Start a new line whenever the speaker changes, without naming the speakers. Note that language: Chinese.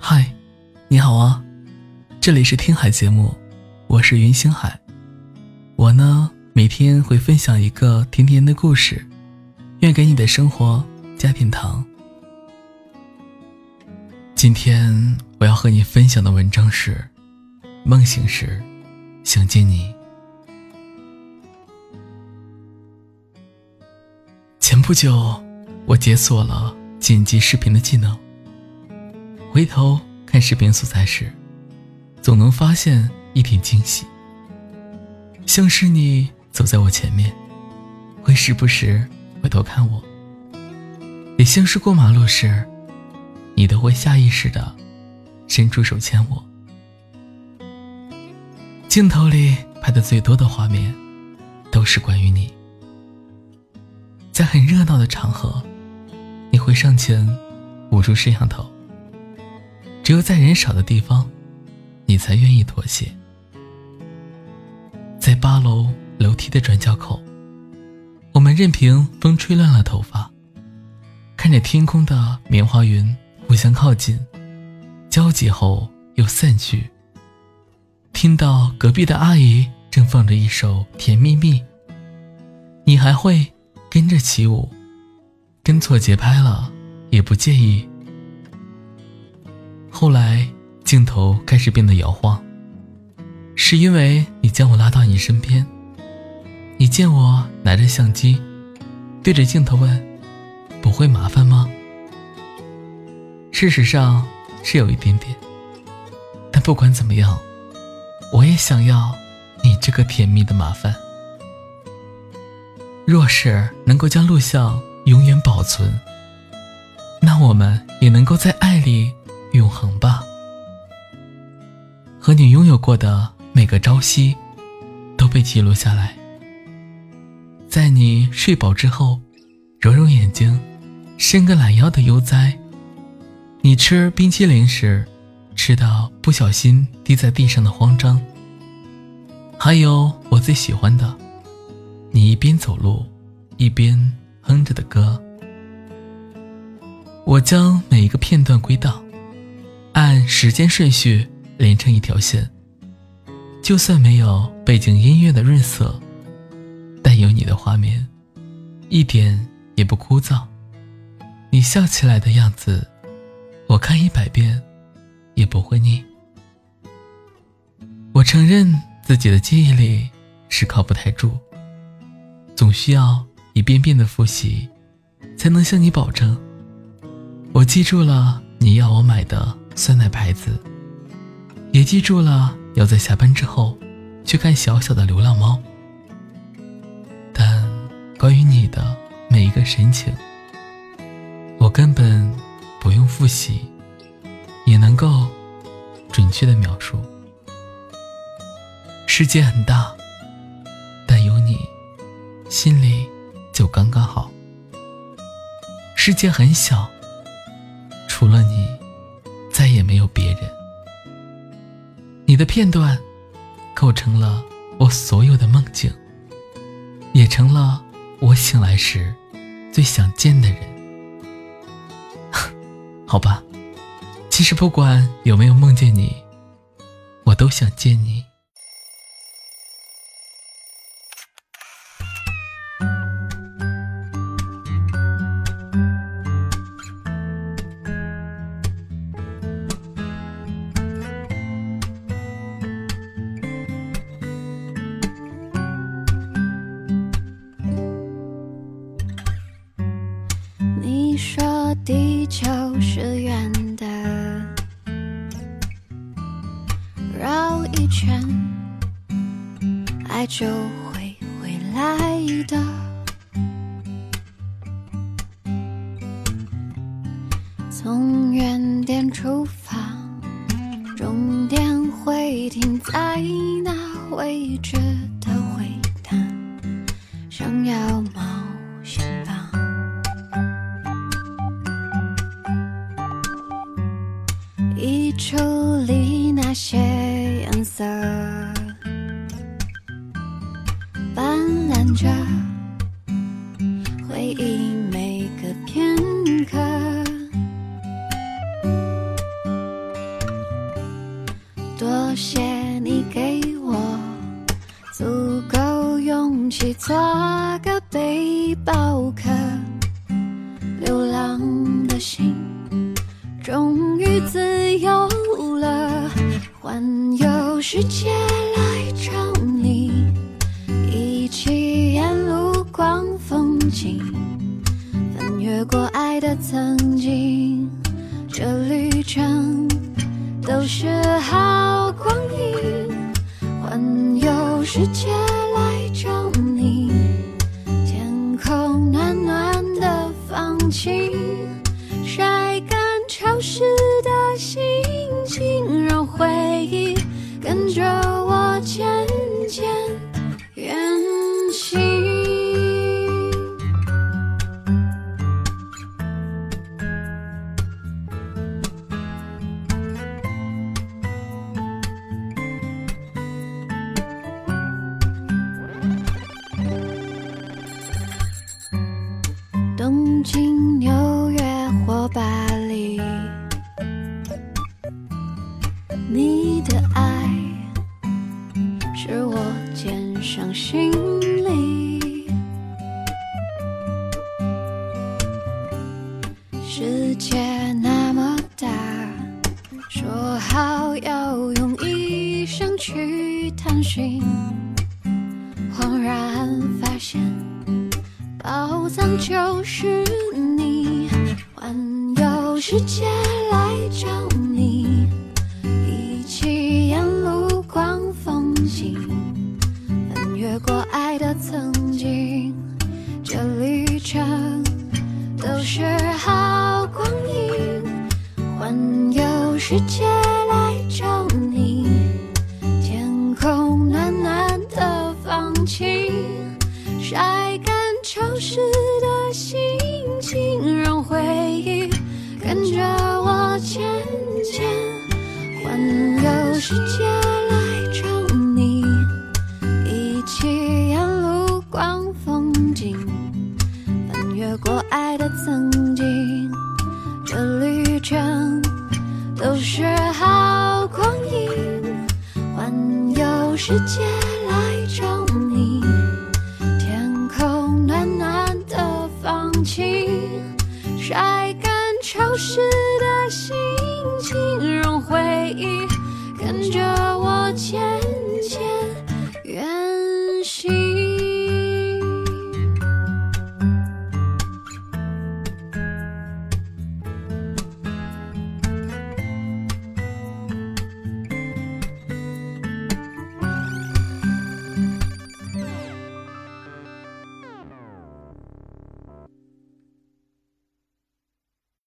嗨，你好啊，这里是听海节目，我是云星海。我呢，每天会分享一个甜甜的故事，愿给你的生活加点糖。今天我要和你分享的文章是：梦醒时想见你。前不久，我解锁了剪辑视频的技能。回头看视频素材时，总能发现一点惊喜。像是你走在我前面，会时不时回头看我；也像是过马路时，你都会下意识的伸出手牵我。镜头里拍的最多的画面，都是关于你。在很热闹的场合，你会上前捂住摄像头。只有在人少的地方，你才愿意妥协。在八楼楼梯的转角口，我们任凭风吹乱了头发，看着天空的棉花云互相靠近，交集后又散去。听到隔壁的阿姨正放着一首《甜蜜蜜》，你还会跟着起舞，跟错节拍了也不介意。后来，镜头开始变得摇晃，是因为你将我拉到你身边。你见我拿着相机，对着镜头问：“不会麻烦吗？”事实上是有一点点，但不管怎么样，我也想要你这个甜蜜的麻烦。若是能够将录像永远保存，那我们也能够在爱里。过的每个朝夕，都被记录下来。在你睡饱之后，揉揉眼睛，伸个懒腰的悠哉。你吃冰淇淋时，吃到不小心滴在地上的慌张。还有我最喜欢的，你一边走路，一边哼着的歌。我将每一个片段归档。按时间顺序连成一条线，就算没有背景音乐的润色，但有你的画面，一点也不枯燥。你笑起来的样子，我看一百遍也不会腻。我承认自己的记忆力是靠不太住，总需要一遍遍的复习，才能向你保证，我记住了你要我买的。酸奶牌子，也记住了要在下班之后去看小小的流浪猫。但关于你的每一个神情，我根本不用复习，也能够准确的描述。世界很大，但有你，心里就刚刚好。世界很小，除了你。再也没有别人。你的片段，构成了我所有的梦境，也成了我醒来时最想见的人。好吧，其实不管有没有梦见你，我都想见你。
地球是圆的，绕一圈，爱就会回来的。从原点出发，终点会停在那未知的回答？想要吗着回忆每个片刻多谢你给我足够勇气做个背包客。流浪的心终于自由了环游世界来找风景，翻越过爱的曾经，这旅程都是好光阴，环游世界来找你，天空暖暖的放晴，晒干潮湿的心情，让回忆跟着世界那么大，说好要用一生去探寻，恍然发现。宝藏就是你，环游世界来找世界来找你，天空暖暖的放晴，晒干。潮湿的心情，让回忆跟着我渐渐环游世界来找你，一起沿路逛风景，翻越过爱的曾经，这旅都是好光阴，环游世界来找你。天空暖暖的放晴晒干潮湿的心情，让回忆跟着我前。